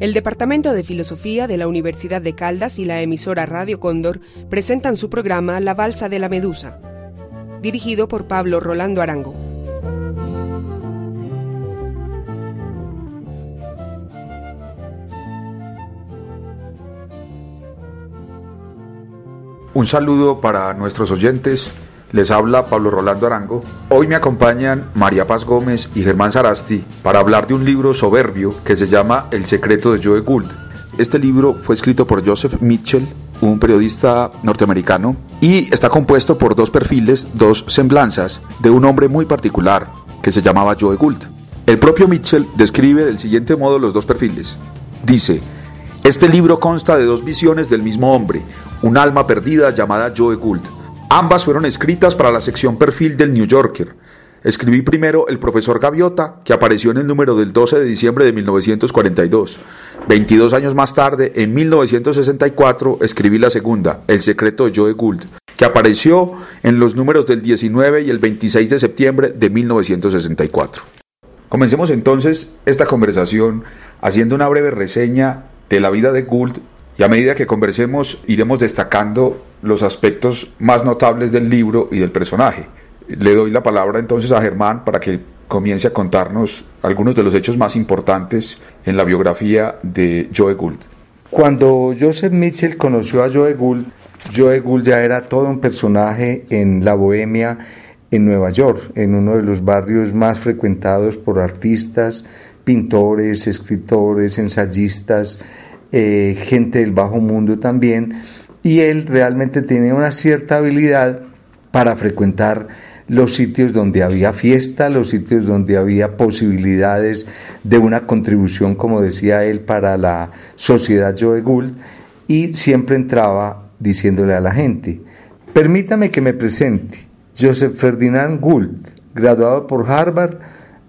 El Departamento de Filosofía de la Universidad de Caldas y la emisora Radio Cóndor presentan su programa La Balsa de la Medusa, dirigido por Pablo Rolando Arango. Un saludo para nuestros oyentes. Les habla Pablo Rolando Arango. Hoy me acompañan María Paz Gómez y Germán Sarasti para hablar de un libro soberbio que se llama El secreto de Joe Gould. Este libro fue escrito por Joseph Mitchell, un periodista norteamericano, y está compuesto por dos perfiles, dos semblanzas de un hombre muy particular que se llamaba Joe Gould. El propio Mitchell describe del siguiente modo los dos perfiles. Dice, este libro consta de dos visiones del mismo hombre, un alma perdida llamada Joe Gould Ambas fueron escritas para la sección perfil del New Yorker. Escribí primero El profesor Gaviota, que apareció en el número del 12 de diciembre de 1942. 22 años más tarde, en 1964, escribí la segunda, El secreto de Joe Gould, que apareció en los números del 19 y el 26 de septiembre de 1964. Comencemos entonces esta conversación haciendo una breve reseña de la vida de Gould y a medida que conversemos iremos destacando los aspectos más notables del libro y del personaje. Le doy la palabra entonces a Germán para que comience a contarnos algunos de los hechos más importantes en la biografía de Joe Gould. Cuando Joseph Mitchell conoció a Joe Gould, Joe Gould ya era todo un personaje en la bohemia en Nueva York, en uno de los barrios más frecuentados por artistas, pintores, escritores, ensayistas, eh, gente del bajo mundo también, y él realmente tenía una cierta habilidad para frecuentar los sitios donde había fiesta, los sitios donde había posibilidades de una contribución, como decía él, para la sociedad Joe Gould, y siempre entraba diciéndole a la gente, permítame que me presente, Joseph Ferdinand Gould, graduado por Harvard,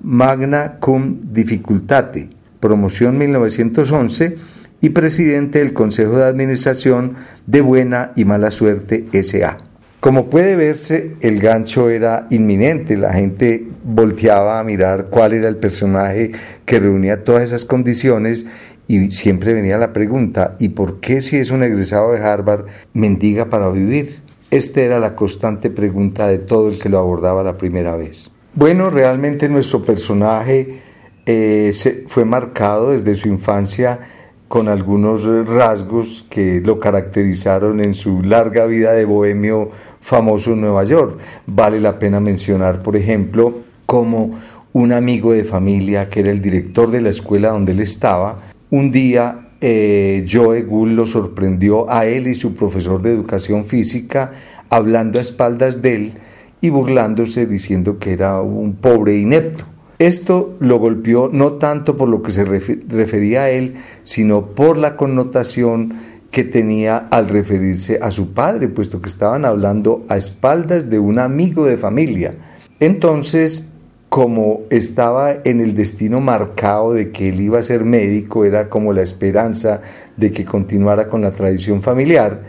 magna cum difficultate, promoción 1911, y presidente del Consejo de Administración de Buena y Mala Suerte SA. Como puede verse, el gancho era inminente, la gente volteaba a mirar cuál era el personaje que reunía todas esas condiciones y siempre venía la pregunta, ¿y por qué si es un egresado de Harvard mendiga para vivir? Esta era la constante pregunta de todo el que lo abordaba la primera vez. Bueno, realmente nuestro personaje eh, fue marcado desde su infancia con algunos rasgos que lo caracterizaron en su larga vida de bohemio famoso en Nueva York. Vale la pena mencionar, por ejemplo, como un amigo de familia que era el director de la escuela donde él estaba, un día eh, Joe Gould lo sorprendió a él y su profesor de educación física hablando a espaldas de él y burlándose diciendo que era un pobre inepto. Esto lo golpeó no tanto por lo que se refería a él, sino por la connotación que tenía al referirse a su padre, puesto que estaban hablando a espaldas de un amigo de familia. Entonces, como estaba en el destino marcado de que él iba a ser médico, era como la esperanza de que continuara con la tradición familiar,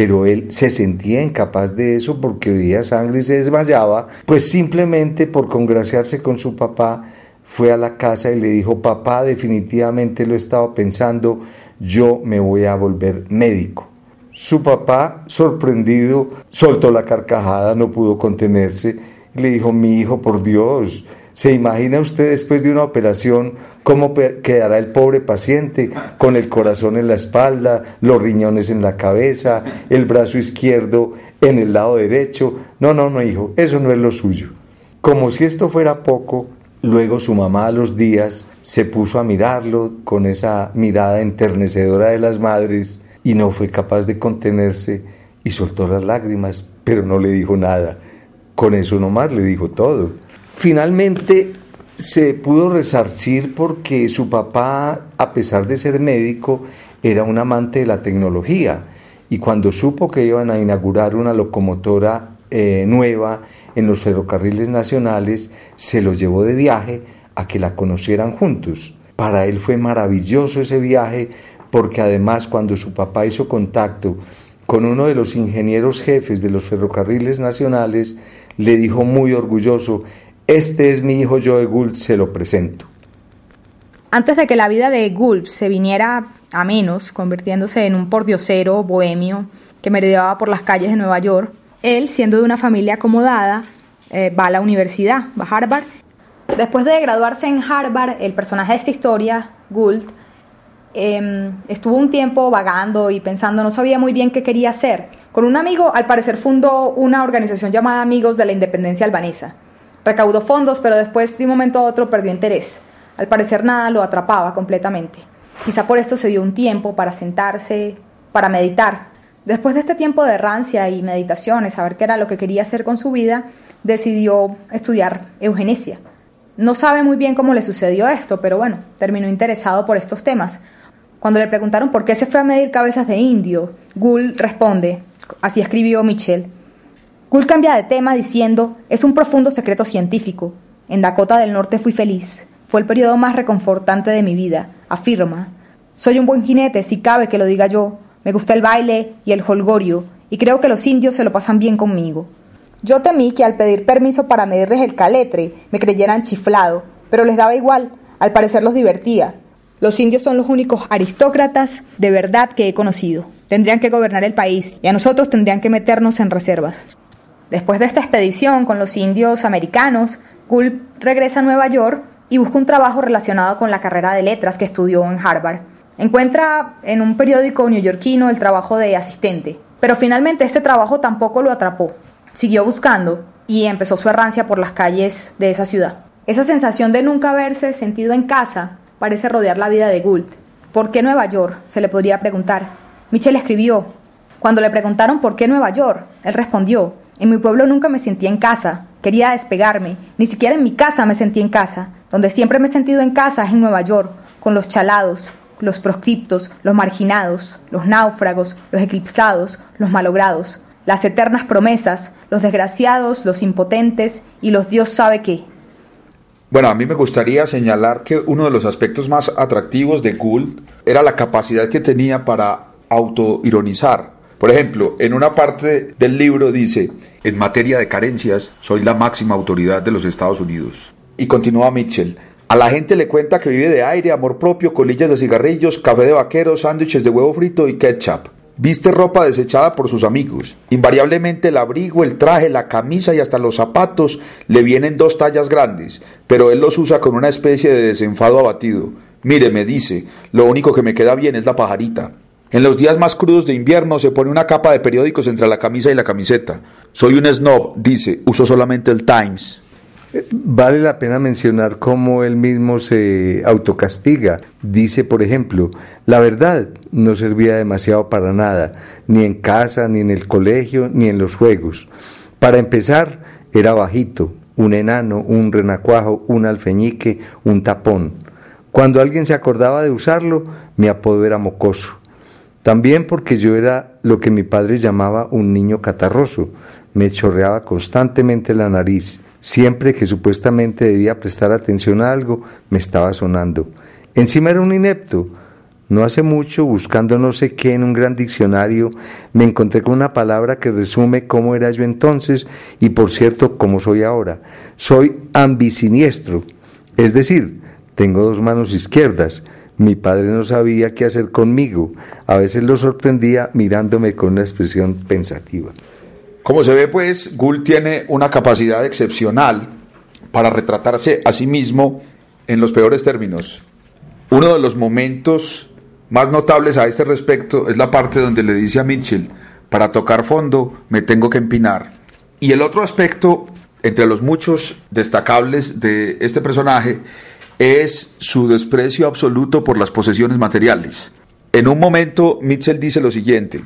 pero él se sentía incapaz de eso porque veía sangre y se desmayaba, pues simplemente por congraciarse con su papá fue a la casa y le dijo, papá, definitivamente lo he estado pensando, yo me voy a volver médico. Su papá, sorprendido, soltó la carcajada, no pudo contenerse y le dijo, mi hijo, por Dios, ¿Se imagina usted después de una operación cómo quedará el pobre paciente con el corazón en la espalda, los riñones en la cabeza, el brazo izquierdo en el lado derecho? No, no, no, hijo, eso no es lo suyo. Como si esto fuera poco, luego su mamá a los días se puso a mirarlo con esa mirada enternecedora de las madres y no fue capaz de contenerse y soltó las lágrimas, pero no le dijo nada. Con eso nomás le dijo todo. Finalmente se pudo resarcir porque su papá, a pesar de ser médico, era un amante de la tecnología y cuando supo que iban a inaugurar una locomotora eh, nueva en los ferrocarriles nacionales, se lo llevó de viaje a que la conocieran juntos. Para él fue maravilloso ese viaje porque además cuando su papá hizo contacto con uno de los ingenieros jefes de los ferrocarriles nacionales, le dijo muy orgulloso, este es mi hijo Joe Gould, se lo presento. Antes de que la vida de Gould se viniera a menos, convirtiéndose en un pordiosero bohemio que merodeaba por las calles de Nueva York, él, siendo de una familia acomodada, eh, va a la universidad, va a Harvard. Después de graduarse en Harvard, el personaje de esta historia, Gould, em, estuvo un tiempo vagando y pensando, no sabía muy bien qué quería hacer. Con un amigo, al parecer, fundó una organización llamada Amigos de la Independencia Albanesa. Recaudó fondos, pero después, de un momento a otro, perdió interés. Al parecer, nada lo atrapaba completamente. Quizá por esto se dio un tiempo para sentarse, para meditar. Después de este tiempo de rancia y meditaciones, saber qué era lo que quería hacer con su vida, decidió estudiar eugenesia. No sabe muy bien cómo le sucedió esto, pero bueno, terminó interesado por estos temas. Cuando le preguntaron por qué se fue a medir cabezas de indio, Gould responde, así escribió Michel. Gould cambia de tema diciendo, es un profundo secreto científico. En Dakota del Norte fui feliz. Fue el periodo más reconfortante de mi vida. Afirma. Soy un buen jinete, si cabe que lo diga yo. Me gusta el baile y el holgorio, y creo que los indios se lo pasan bien conmigo. Yo temí que al pedir permiso para medirles el caletre me creyeran chiflado, pero les daba igual, al parecer los divertía. Los indios son los únicos aristócratas de verdad que he conocido. Tendrían que gobernar el país y a nosotros tendrían que meternos en reservas. Después de esta expedición con los indios americanos, Gould regresa a Nueva York y busca un trabajo relacionado con la carrera de letras que estudió en Harvard. Encuentra en un periódico neoyorquino el trabajo de asistente, pero finalmente este trabajo tampoco lo atrapó. Siguió buscando y empezó su errancia por las calles de esa ciudad. Esa sensación de nunca haberse sentido en casa parece rodear la vida de Gould. ¿Por qué Nueva York? se le podría preguntar. Mitchell escribió. Cuando le preguntaron por qué Nueva York, él respondió, en mi pueblo nunca me sentí en casa, quería despegarme, ni siquiera en mi casa me sentí en casa. Donde siempre me he sentido en casa es en Nueva York, con los chalados, los proscriptos, los marginados, los náufragos, los eclipsados, los malogrados las eternas promesas, los desgraciados, los impotentes y los Dios sabe qué. Bueno, a mí me gustaría señalar que uno de los aspectos más atractivos de Gould era la capacidad que tenía para autoironizar. Por ejemplo, en una parte del libro dice, en materia de carencias, soy la máxima autoridad de los Estados Unidos. Y continúa Mitchell, a la gente le cuenta que vive de aire, amor propio, colillas de cigarrillos, café de vaquero, sándwiches de huevo frito y ketchup. Viste ropa desechada por sus amigos. Invariablemente el abrigo, el traje, la camisa y hasta los zapatos le vienen dos tallas grandes, pero él los usa con una especie de desenfado abatido. Mire, me dice, lo único que me queda bien es la pajarita. En los días más crudos de invierno se pone una capa de periódicos entre la camisa y la camiseta. Soy un snob, dice, uso solamente el Times. Vale la pena mencionar cómo él mismo se autocastiga. Dice, por ejemplo, la verdad no servía demasiado para nada, ni en casa, ni en el colegio, ni en los juegos. Para empezar, era bajito, un enano, un renacuajo, un alfeñique, un tapón. Cuando alguien se acordaba de usarlo, mi apodo era mocoso. También porque yo era lo que mi padre llamaba un niño catarroso. Me chorreaba constantemente la nariz Siempre que supuestamente debía prestar atención a algo, me estaba sonando. Encima era un inepto. No hace mucho, buscando no sé qué en un gran diccionario, me encontré con una palabra que resume cómo era yo entonces y por cierto cómo soy ahora. Soy ambisiniestro, es decir, tengo dos manos izquierdas. Mi padre no sabía qué hacer conmigo. A veces lo sorprendía mirándome con una expresión pensativa. Como se ve, pues, Gould tiene una capacidad excepcional para retratarse a sí mismo en los peores términos. Uno de los momentos más notables a este respecto es la parte donde le dice a Mitchell, para tocar fondo me tengo que empinar. Y el otro aspecto, entre los muchos destacables de este personaje, es su desprecio absoluto por las posesiones materiales. En un momento, Mitchell dice lo siguiente,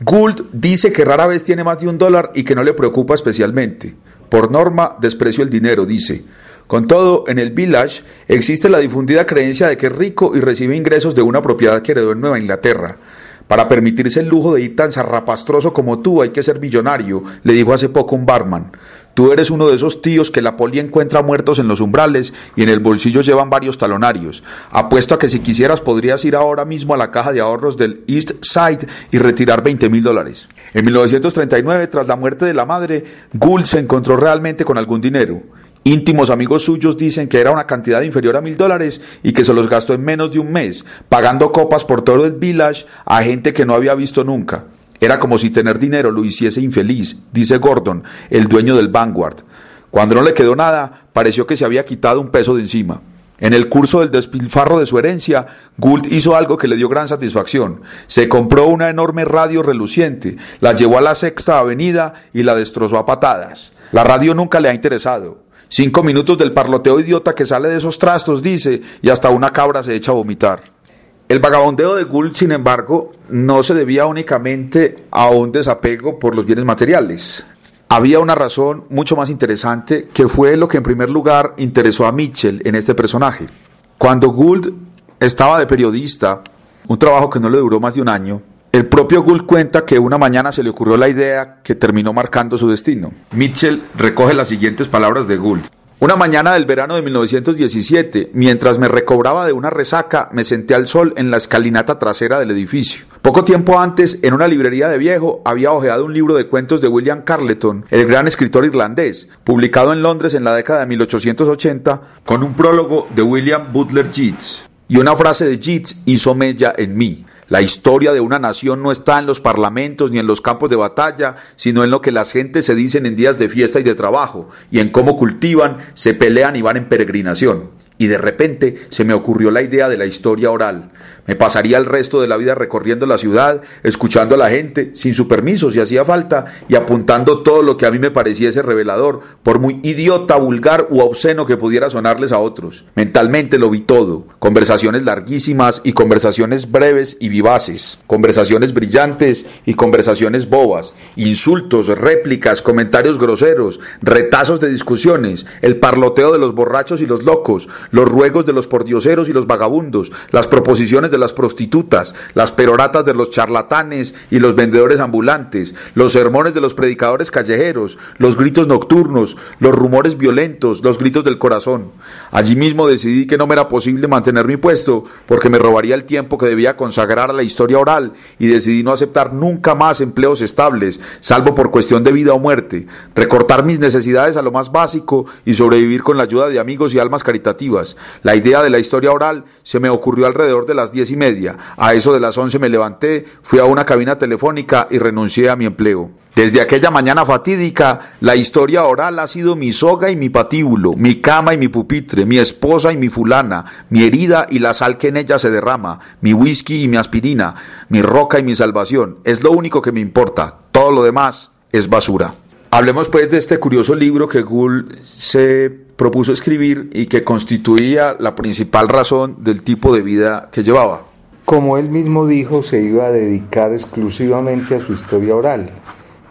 Gould dice que rara vez tiene más de un dólar y que no le preocupa especialmente. Por norma, desprecio el dinero, dice. Con todo, en el Village existe la difundida creencia de que es rico y recibe ingresos de una propiedad que heredó en Nueva Inglaterra. Para permitirse el lujo de ir tan zarrapastroso como tú hay que ser millonario, le dijo hace poco un barman. Tú eres uno de esos tíos que la poli encuentra muertos en los umbrales y en el bolsillo llevan varios talonarios. Apuesto a que si quisieras podrías ir ahora mismo a la caja de ahorros del East Side y retirar 20 mil dólares. En 1939, tras la muerte de la madre, Gould se encontró realmente con algún dinero. Íntimos amigos suyos dicen que era una cantidad inferior a mil dólares y que se los gastó en menos de un mes, pagando copas por todo el village a gente que no había visto nunca. Era como si tener dinero lo hiciese infeliz, dice Gordon, el dueño del Vanguard. Cuando no le quedó nada, pareció que se había quitado un peso de encima. En el curso del despilfarro de su herencia, Gould hizo algo que le dio gran satisfacción. Se compró una enorme radio reluciente, la llevó a la Sexta Avenida y la destrozó a patadas. La radio nunca le ha interesado. Cinco minutos del parloteo idiota que sale de esos trastos, dice, y hasta una cabra se echa a vomitar. El vagabondeo de Gould, sin embargo, no se debía únicamente a un desapego por los bienes materiales. Había una razón mucho más interesante que fue lo que en primer lugar interesó a Mitchell en este personaje. Cuando Gould estaba de periodista, un trabajo que no le duró más de un año, el propio Gould cuenta que una mañana se le ocurrió la idea que terminó marcando su destino. Mitchell recoge las siguientes palabras de Gould. Una mañana del verano de 1917, mientras me recobraba de una resaca, me senté al sol en la escalinata trasera del edificio. Poco tiempo antes, en una librería de viejo, había hojeado un libro de cuentos de William Carleton, el gran escritor irlandés, publicado en Londres en la década de 1880, con un prólogo de William Butler Yeats. Y una frase de Yeats hizo mella en mí. La historia de una nación no está en los parlamentos ni en los campos de batalla, sino en lo que las gentes se dicen en días de fiesta y de trabajo, y en cómo cultivan, se pelean y van en peregrinación. Y de repente se me ocurrió la idea de la historia oral. Me pasaría el resto de la vida recorriendo la ciudad, escuchando a la gente, sin su permiso si hacía falta, y apuntando todo lo que a mí me pareciese revelador, por muy idiota, vulgar u obsceno que pudiera sonarles a otros. Mentalmente lo vi todo, conversaciones larguísimas y conversaciones breves y vivaces, conversaciones brillantes y conversaciones bobas, insultos, réplicas, comentarios groseros, retazos de discusiones, el parloteo de los borrachos y los locos, los ruegos de los pordioseros y los vagabundos, las proposiciones de las prostitutas, las peroratas de los charlatanes y los vendedores ambulantes, los sermones de los predicadores callejeros, los gritos nocturnos, los rumores violentos, los gritos del corazón. Allí mismo decidí que no me era posible mantener mi puesto porque me robaría el tiempo que debía consagrar a la historia oral y decidí no aceptar nunca más empleos estables, salvo por cuestión de vida o muerte, recortar mis necesidades a lo más básico y sobrevivir con la ayuda de amigos y almas caritativas. La idea de la historia oral se me ocurrió alrededor de las diez y media. A eso de las once me levanté, fui a una cabina telefónica y renuncié a mi empleo. Desde aquella mañana fatídica, la historia oral ha sido mi soga y mi patíbulo, mi cama y mi pupitre, mi esposa y mi fulana, mi herida y la sal que en ella se derrama, mi whisky y mi aspirina, mi roca y mi salvación. Es lo único que me importa. Todo lo demás es basura. Hablemos pues de este curioso libro que Gould se propuso escribir y que constituía la principal razón del tipo de vida que llevaba. Como él mismo dijo, se iba a dedicar exclusivamente a su historia oral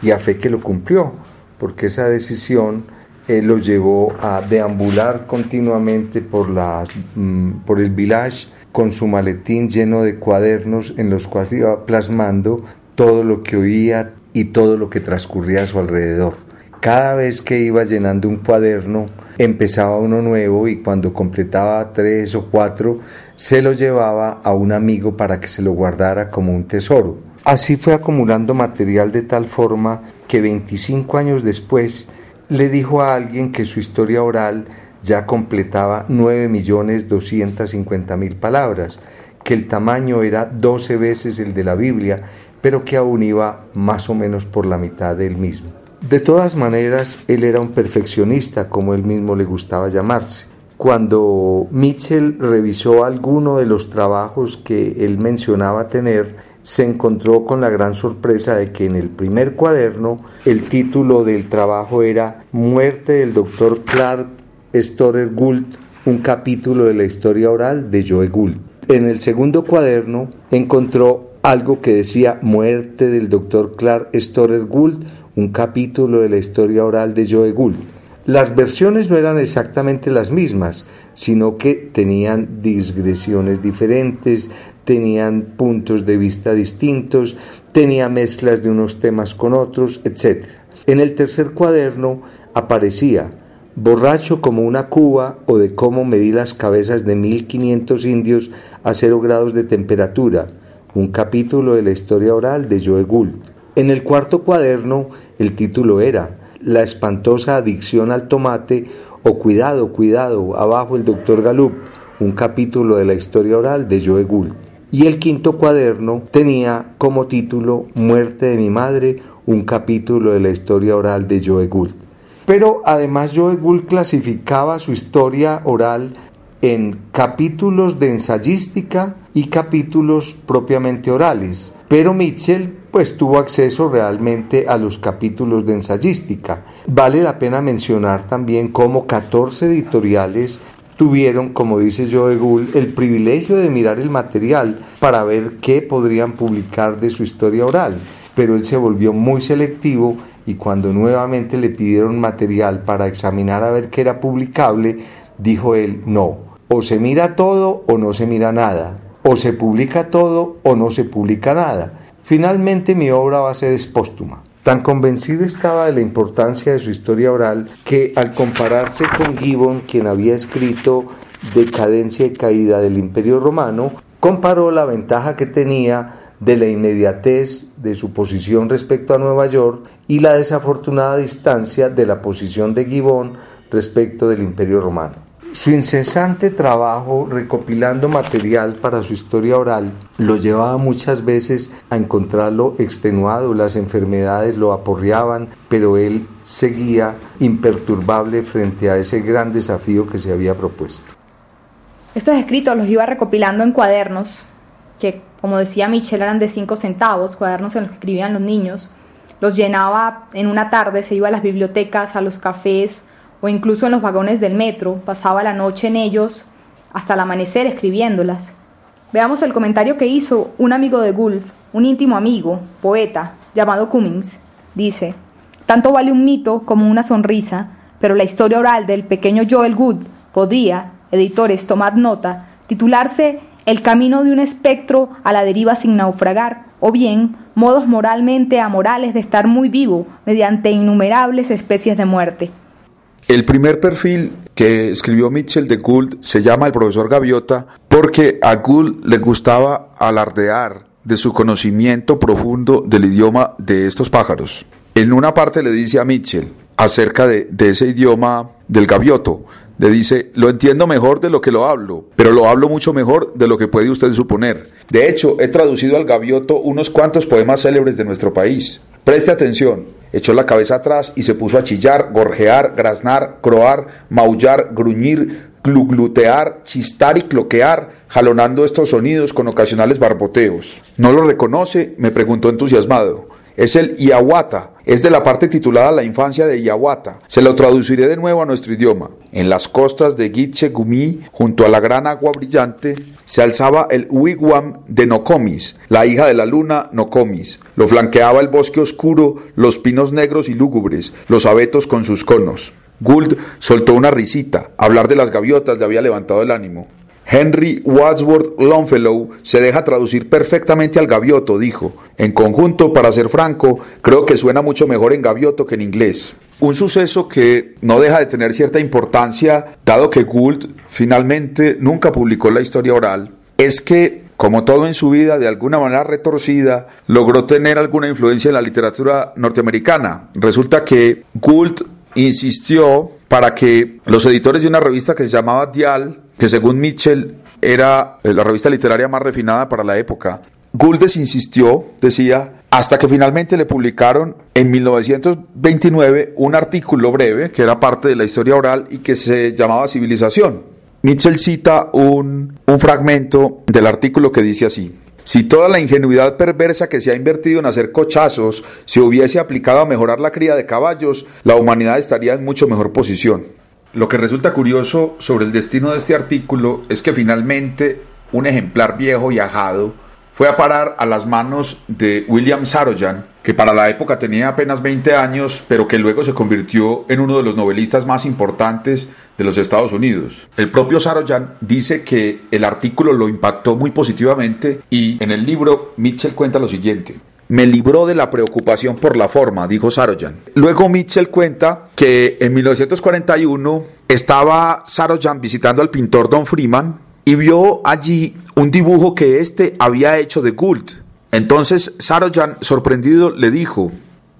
y a fe que lo cumplió, porque esa decisión eh, lo llevó a deambular continuamente por, la, mm, por el village con su maletín lleno de cuadernos en los cuales iba plasmando todo lo que oía, y todo lo que transcurría a su alrededor. Cada vez que iba llenando un cuaderno, empezaba uno nuevo y cuando completaba tres o cuatro, se lo llevaba a un amigo para que se lo guardara como un tesoro. Así fue acumulando material de tal forma que 25 años después le dijo a alguien que su historia oral ya completaba 9.250.000 palabras, que el tamaño era 12 veces el de la Biblia pero que aún iba más o menos por la mitad del mismo. De todas maneras, él era un perfeccionista, como él mismo le gustaba llamarse. Cuando Mitchell revisó alguno de los trabajos que él mencionaba tener, se encontró con la gran sorpresa de que en el primer cuaderno el título del trabajo era Muerte del doctor Clark Storer Gould, un capítulo de la historia oral de Joe Gould. En el segundo cuaderno encontró algo que decía Muerte del doctor Clark Storer Gould, un capítulo de la historia oral de Joe Gould. Las versiones no eran exactamente las mismas, sino que tenían digresiones diferentes, tenían puntos de vista distintos, tenía mezclas de unos temas con otros, etc. En el tercer cuaderno aparecía borracho como una cuba o de cómo medí las cabezas de 1500 indios a cero grados de temperatura, un capítulo de la historia oral de Joe Gould. En el cuarto cuaderno el título era La espantosa adicción al tomate o Cuidado, cuidado, abajo el doctor Galup, un capítulo de la historia oral de Joe Gould. Y el quinto cuaderno tenía como título Muerte de mi madre, un capítulo de la historia oral de Joe Gould. Pero además Joe Gould clasificaba su historia oral en capítulos de ensayística capítulos propiamente orales. Pero Mitchell pues tuvo acceso realmente a los capítulos de ensayística. Vale la pena mencionar también cómo 14 editoriales tuvieron, como dice Joe Gould, el privilegio de mirar el material para ver qué podrían publicar de su historia oral. Pero él se volvió muy selectivo y cuando nuevamente le pidieron material para examinar a ver qué era publicable, dijo él, no, o se mira todo o no se mira nada, o se publica todo o no se publica nada. Finalmente mi obra va a ser espóstuma. Tan convencido estaba de la importancia de su historia oral que al compararse con Gibbon, quien había escrito Decadencia y Caída del Imperio Romano, comparó la ventaja que tenía de la inmediatez de su posición respecto a Nueva York y la desafortunada distancia de la posición de Gibbon respecto del Imperio Romano. Su incesante trabajo recopilando material para su historia oral lo llevaba muchas veces a encontrarlo extenuado, las enfermedades lo aporreaban, pero él seguía imperturbable frente a ese gran desafío que se había propuesto. Estos escritos los iba recopilando en cuadernos, que como decía Michel eran de cinco centavos, cuadernos en los que escribían los niños, los llenaba en una tarde, se iba a las bibliotecas, a los cafés, o incluso en los vagones del metro, pasaba la noche en ellos hasta el amanecer escribiéndolas. Veamos el comentario que hizo un amigo de Gulf, un íntimo amigo, poeta, llamado Cummings. Dice, tanto vale un mito como una sonrisa, pero la historia oral del pequeño Joel Good podría, editores, tomad nota, titularse El camino de un espectro a la deriva sin naufragar, o bien modos moralmente amorales de estar muy vivo mediante innumerables especies de muerte. El primer perfil que escribió Mitchell de Gould se llama el profesor Gaviota porque a Gould le gustaba alardear de su conocimiento profundo del idioma de estos pájaros. En una parte le dice a Mitchell acerca de, de ese idioma del gavioto, le dice, lo entiendo mejor de lo que lo hablo, pero lo hablo mucho mejor de lo que puede usted suponer. De hecho, he traducido al gavioto unos cuantos poemas célebres de nuestro país. Preste atención. Echó la cabeza atrás y se puso a chillar, gorjear, graznar, croar, maullar, gruñir, gluglutear, chistar y cloquear, jalonando estos sonidos con ocasionales barboteos. ¿No lo reconoce? me preguntó entusiasmado. Es el Iawata, es de la parte titulada La infancia de Iawata. Se lo traduciré de nuevo a nuestro idioma. En las costas de Gitche Gumi, junto a la gran agua brillante, se alzaba el wigwam de Nokomis, la hija de la luna Nokomis. Lo flanqueaba el bosque oscuro, los pinos negros y lúgubres, los abetos con sus conos. Gould soltó una risita. Hablar de las gaviotas le había levantado el ánimo. Henry Wadsworth Longfellow se deja traducir perfectamente al gavioto, dijo. En conjunto, para ser franco, creo que suena mucho mejor en gavioto que en inglés. Un suceso que no deja de tener cierta importancia, dado que Gould finalmente nunca publicó la historia oral, es que, como todo en su vida, de alguna manera retorcida, logró tener alguna influencia en la literatura norteamericana. Resulta que Gould insistió para que los editores de una revista que se llamaba Dial que según Mitchell era eh, la revista literaria más refinada para la época. Gouldes insistió, decía, hasta que finalmente le publicaron en 1929 un artículo breve que era parte de la historia oral y que se llamaba Civilización. Mitchell cita un, un fragmento del artículo que dice así. Si toda la ingenuidad perversa que se ha invertido en hacer cochazos se hubiese aplicado a mejorar la cría de caballos, la humanidad estaría en mucho mejor posición. Lo que resulta curioso sobre el destino de este artículo es que finalmente un ejemplar viejo y ajado fue a parar a las manos de William Saroyan, que para la época tenía apenas 20 años, pero que luego se convirtió en uno de los novelistas más importantes de los Estados Unidos. El propio Saroyan dice que el artículo lo impactó muy positivamente y en el libro Mitchell cuenta lo siguiente. Me libró de la preocupación por la forma, dijo Saroyan. Luego Mitchell cuenta que en 1941 estaba Saroyan visitando al pintor Don Freeman y vio allí un dibujo que éste había hecho de Gould. Entonces Saroyan, sorprendido, le dijo,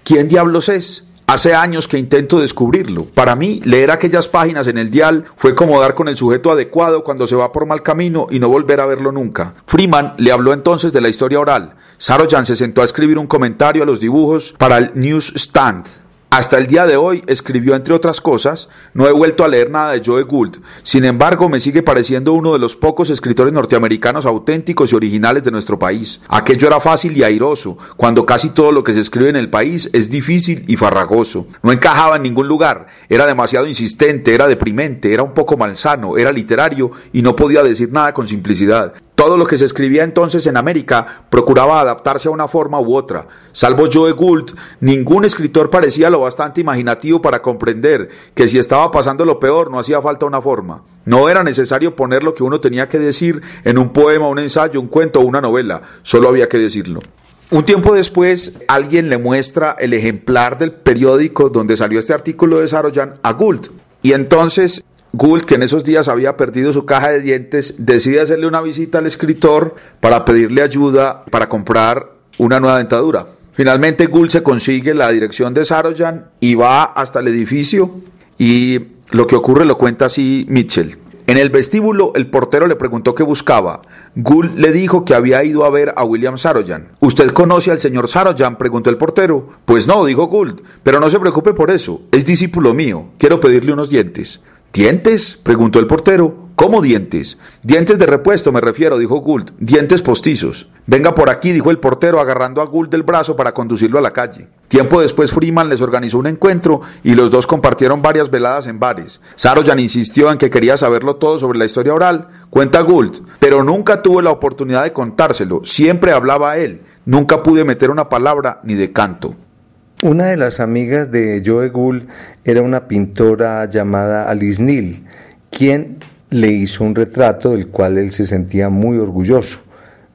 ¿quién diablos es? Hace años que intento descubrirlo. Para mí, leer aquellas páginas en el dial fue como dar con el sujeto adecuado cuando se va por mal camino y no volver a verlo nunca. Freeman le habló entonces de la historia oral. Saroyan se sentó a escribir un comentario a los dibujos para el Newsstand. Hasta el día de hoy escribió, entre otras cosas, no he vuelto a leer nada de Joe Gould, sin embargo me sigue pareciendo uno de los pocos escritores norteamericanos auténticos y originales de nuestro país. Aquello era fácil y airoso, cuando casi todo lo que se escribe en el país es difícil y farragoso. No encajaba en ningún lugar, era demasiado insistente, era deprimente, era un poco malsano, era literario y no podía decir nada con simplicidad. Todo lo que se escribía entonces en América procuraba adaptarse a una forma u otra. Salvo Joe Gould, ningún escritor parecía lo bastante imaginativo para comprender que si estaba pasando lo peor no hacía falta una forma. No era necesario poner lo que uno tenía que decir en un poema, un ensayo, un cuento o una novela, solo había que decirlo. Un tiempo después, alguien le muestra el ejemplar del periódico donde salió este artículo de Saroyan a Gould. Y entonces Gould, que en esos días había perdido su caja de dientes, decide hacerle una visita al escritor para pedirle ayuda para comprar una nueva dentadura. Finalmente Gould se consigue la dirección de Saroyan y va hasta el edificio y lo que ocurre lo cuenta así Mitchell. En el vestíbulo el portero le preguntó qué buscaba. Gould le dijo que había ido a ver a William Saroyan. ¿Usted conoce al señor Saroyan? preguntó el portero. Pues no, dijo Gould, pero no se preocupe por eso, es discípulo mío, quiero pedirle unos dientes. ¿Dientes? preguntó el portero. ¿Cómo dientes? Dientes de repuesto me refiero, dijo Gould. Dientes postizos. Venga por aquí, dijo el portero, agarrando a Gould del brazo para conducirlo a la calle. Tiempo después Freeman les organizó un encuentro y los dos compartieron varias veladas en bares. Saroyan insistió en que quería saberlo todo sobre la historia oral, cuenta Gould, pero nunca tuvo la oportunidad de contárselo, siempre hablaba a él, nunca pude meter una palabra ni de canto. Una de las amigas de Joe Gould era una pintora llamada Alice Neal, quien le hizo un retrato del cual él se sentía muy orgulloso.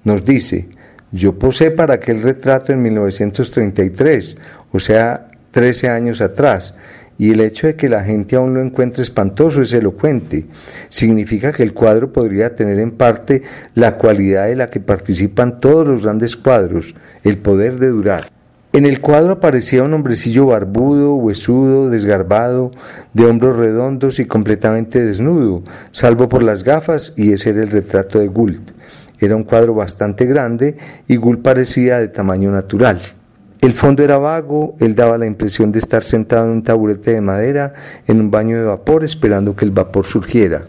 Nos dice, yo posé para aquel retrato en 1933, o sea, 13 años atrás, y el hecho de que la gente aún lo encuentre espantoso es elocuente. Significa que el cuadro podría tener en parte la cualidad de la que participan todos los grandes cuadros, el poder de durar. En el cuadro aparecía un hombrecillo barbudo, huesudo, desgarbado, de hombros redondos y completamente desnudo, salvo por las gafas, y ese era el retrato de Gould. Era un cuadro bastante grande y Gould parecía de tamaño natural. El fondo era vago, él daba la impresión de estar sentado en un taburete de madera en un baño de vapor esperando que el vapor surgiera.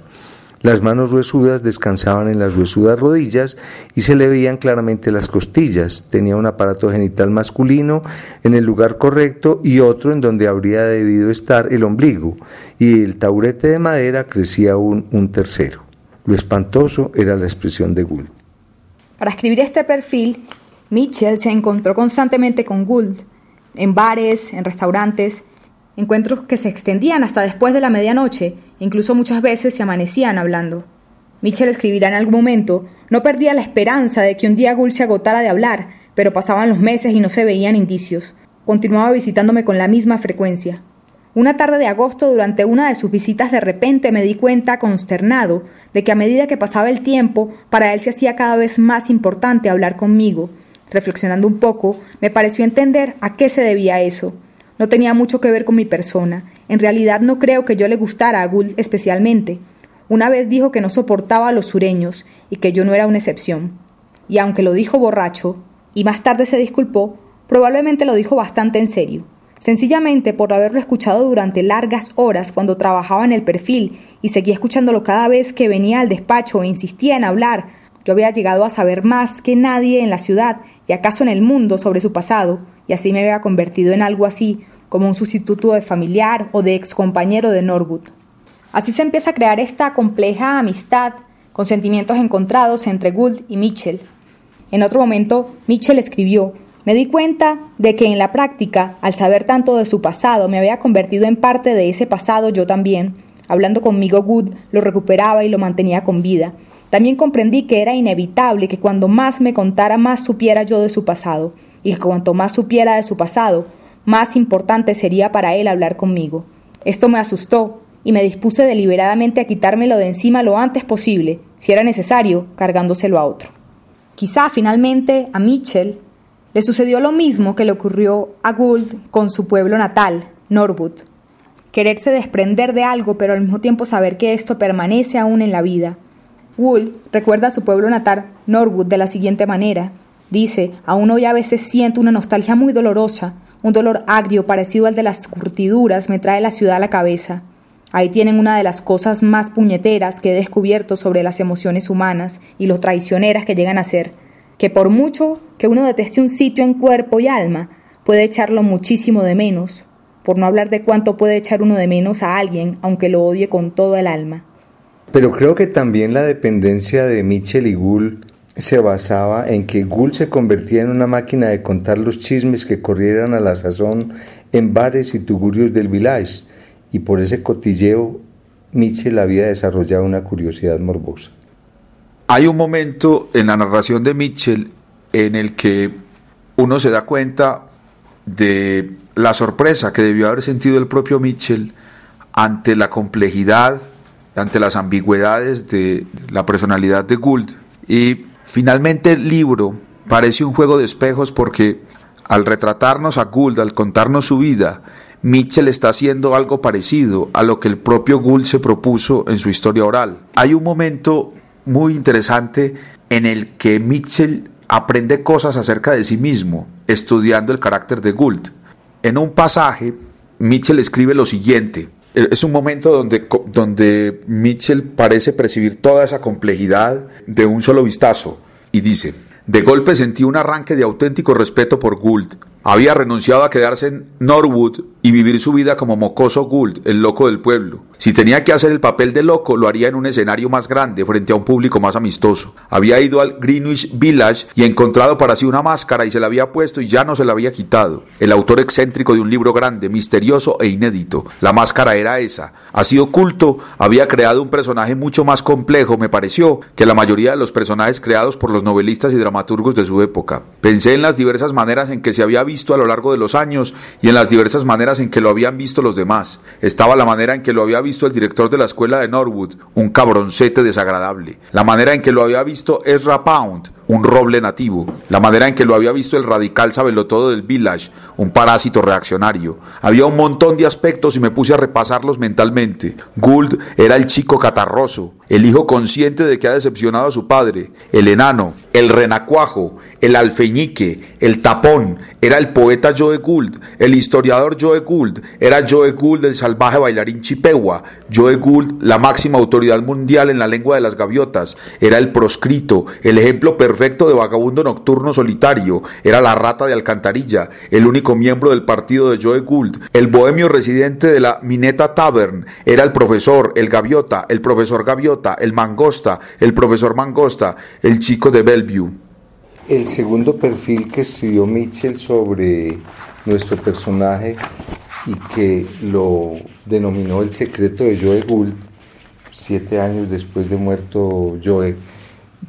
Las manos huesudas descansaban en las huesudas rodillas y se le veían claramente las costillas. Tenía un aparato genital masculino en el lugar correcto y otro en donde habría debido estar el ombligo, y el taurete de madera crecía un, un tercero. Lo espantoso era la expresión de Gould. Para escribir este perfil, Mitchell se encontró constantemente con Gould, en bares, en restaurantes, encuentros que se extendían hasta después de la medianoche, incluso muchas veces se amanecían hablando. Mitchell escribirá en algún momento, no perdía la esperanza de que un día Gould se agotara de hablar, pero pasaban los meses y no se veían indicios. Continuaba visitándome con la misma frecuencia. Una tarde de agosto, durante una de sus visitas, de repente me di cuenta, consternado, de que a medida que pasaba el tiempo, para él se hacía cada vez más importante hablar conmigo. Reflexionando un poco, me pareció entender a qué se debía eso. No tenía mucho que ver con mi persona. En realidad no creo que yo le gustara a Gould especialmente. Una vez dijo que no soportaba a los sureños y que yo no era una excepción. Y aunque lo dijo borracho, y más tarde se disculpó, probablemente lo dijo bastante en serio. Sencillamente por haberlo escuchado durante largas horas cuando trabajaba en el perfil y seguía escuchándolo cada vez que venía al despacho e insistía en hablar, yo había llegado a saber más que nadie en la ciudad y acaso en el mundo sobre su pasado, y así me había convertido en algo así como un sustituto de familiar o de ex compañero de Norwood. Así se empieza a crear esta compleja amistad con sentimientos encontrados entre Gould y Mitchell. En otro momento, Mitchell escribió, Me di cuenta de que en la práctica, al saber tanto de su pasado, me había convertido en parte de ese pasado yo también. Hablando conmigo Good, lo recuperaba y lo mantenía con vida. También comprendí que era inevitable que cuando más me contara, más supiera yo de su pasado, y que cuanto más supiera de su pasado, más importante sería para él hablar conmigo. Esto me asustó, y me dispuse deliberadamente a quitármelo de encima lo antes posible, si era necesario, cargándoselo a otro. Quizá finalmente a Mitchell le sucedió lo mismo que le ocurrió a Gould con su pueblo natal, Norwood. Quererse desprender de algo, pero al mismo tiempo saber que esto permanece aún en la vida. Gould recuerda a su pueblo natal, Norwood, de la siguiente manera. Dice, aún hoy a veces siento una nostalgia muy dolorosa, un dolor agrio parecido al de las curtiduras me trae la ciudad a la cabeza. Ahí tienen una de las cosas más puñeteras que he descubierto sobre las emociones humanas y lo traicioneras que llegan a ser que por mucho que uno deteste un sitio en cuerpo y alma, puede echarlo muchísimo de menos, por no hablar de cuánto puede echar uno de menos a alguien, aunque lo odie con todo el alma. Pero creo que también la dependencia de Mitchell y Gould se basaba en que Gould se convertía en una máquina de contar los chismes que corrieran a la sazón en bares y tugurios del village, y por ese cotilleo Mitchell había desarrollado una curiosidad morbosa. Hay un momento en la narración de Mitchell en el que uno se da cuenta de la sorpresa que debió haber sentido el propio Mitchell ante la complejidad, ante las ambigüedades de la personalidad de Gould. Y finalmente el libro parece un juego de espejos porque al retratarnos a Gould, al contarnos su vida, Mitchell está haciendo algo parecido a lo que el propio Gould se propuso en su historia oral. Hay un momento muy interesante en el que Mitchell aprende cosas acerca de sí mismo, estudiando el carácter de Gould. En un pasaje, Mitchell escribe lo siguiente. Es un momento donde, donde Mitchell parece percibir toda esa complejidad de un solo vistazo y dice, de golpe sentí un arranque de auténtico respeto por Gould, había renunciado a quedarse en Norwood y vivir su vida como mocoso Gould, el loco del pueblo. Si tenía que hacer el papel de loco, lo haría en un escenario más grande, frente a un público más amistoso. Había ido al Greenwich Village y encontrado para sí una máscara y se la había puesto y ya no se la había quitado. El autor excéntrico de un libro grande, misterioso e inédito. La máscara era esa. Así oculto, había creado un personaje mucho más complejo, me pareció, que la mayoría de los personajes creados por los novelistas y dramaturgos de su época. Pensé en las diversas maneras en que se había visto a lo largo de los años y en las diversas maneras en que lo habían visto los demás. Estaba la manera en que lo había visto el director de la escuela de Norwood, un cabroncete desagradable. La manera en que lo había visto Ezra Pound, un roble nativo, la manera en que lo había visto el radical sabelotodo del Village, un parásito reaccionario. Había un montón de aspectos y me puse a repasarlos mentalmente. Gould era el chico catarroso, el hijo consciente de que ha decepcionado a su padre, el enano, el renacuajo, el alfeñique, el tapón, era el poeta Joe Gould, el historiador Joe Gould, era Joe Gould el salvaje bailarín chipegua, Joe Gould la máxima autoridad mundial en la lengua de las gaviotas, era el proscrito, el ejemplo perfecto de vagabundo nocturno solitario, era la rata de alcantarilla, el único miembro del partido de Joe Gould, el bohemio residente de la Mineta Tavern, era el profesor, el gaviota, el profesor gaviota, el mangosta, el profesor mangosta, el chico de Bellevue. El segundo perfil que escribió Mitchell sobre nuestro personaje y que lo denominó el secreto de Joe Gould, siete años después de muerto Joe,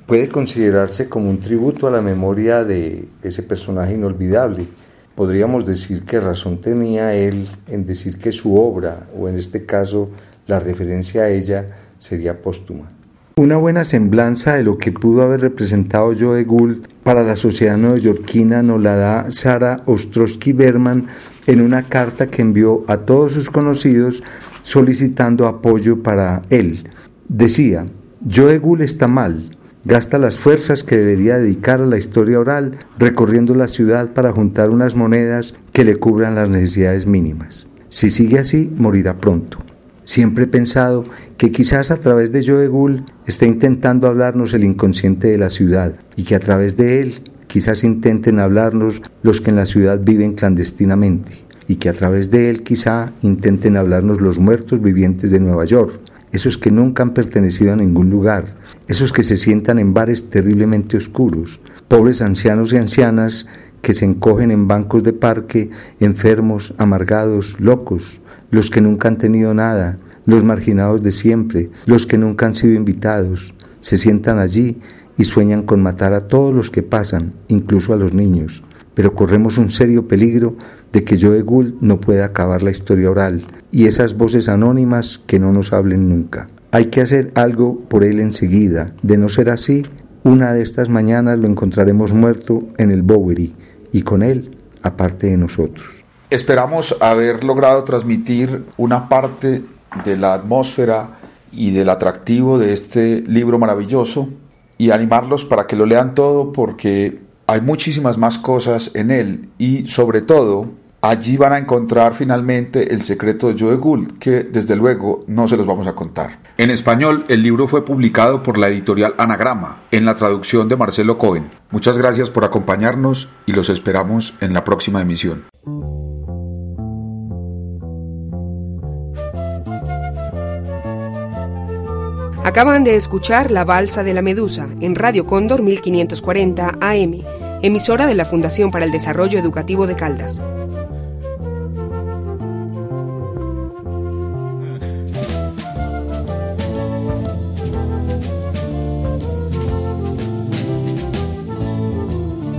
puede considerarse como un tributo a la memoria de ese personaje inolvidable. Podríamos decir que razón tenía él en decir que su obra, o en este caso la referencia a ella, sería póstuma. Una buena semblanza de lo que pudo haber representado Joe Gould para la sociedad neoyorquina nos la da Sara Ostrowski Berman en una carta que envió a todos sus conocidos solicitando apoyo para él. Decía, Joe Gould está mal, Gasta las fuerzas que debería dedicar a la historia oral recorriendo la ciudad para juntar unas monedas que le cubran las necesidades mínimas. Si sigue así, morirá pronto. Siempre he pensado que quizás a través de Joe Gould esté intentando hablarnos el inconsciente de la ciudad y que a través de él quizás intenten hablarnos los que en la ciudad viven clandestinamente y que a través de él quizá intenten hablarnos los muertos vivientes de Nueva York, esos que nunca han pertenecido a ningún lugar, esos que se sientan en bares terriblemente oscuros, pobres ancianos y ancianas que se encogen en bancos de parque, enfermos, amargados, locos, los que nunca han tenido nada, los marginados de siempre, los que nunca han sido invitados, se sientan allí y sueñan con matar a todos los que pasan, incluso a los niños. Pero corremos un serio peligro de que Joe Gould no pueda acabar la historia oral y esas voces anónimas que no nos hablen nunca. Hay que hacer algo por él enseguida. De no ser así, una de estas mañanas lo encontraremos muerto en el Bowery y con él, aparte de nosotros. Esperamos haber logrado transmitir una parte de la atmósfera y del atractivo de este libro maravilloso y animarlos para que lo lean todo porque hay muchísimas más cosas en él y sobre todo Allí van a encontrar finalmente el secreto de Joe Gould, que desde luego no se los vamos a contar. En español, el libro fue publicado por la editorial Anagrama, en la traducción de Marcelo Cohen. Muchas gracias por acompañarnos y los esperamos en la próxima emisión. Acaban de escuchar La Balsa de la Medusa en Radio Cóndor 1540 AM, emisora de la Fundación para el Desarrollo Educativo de Caldas.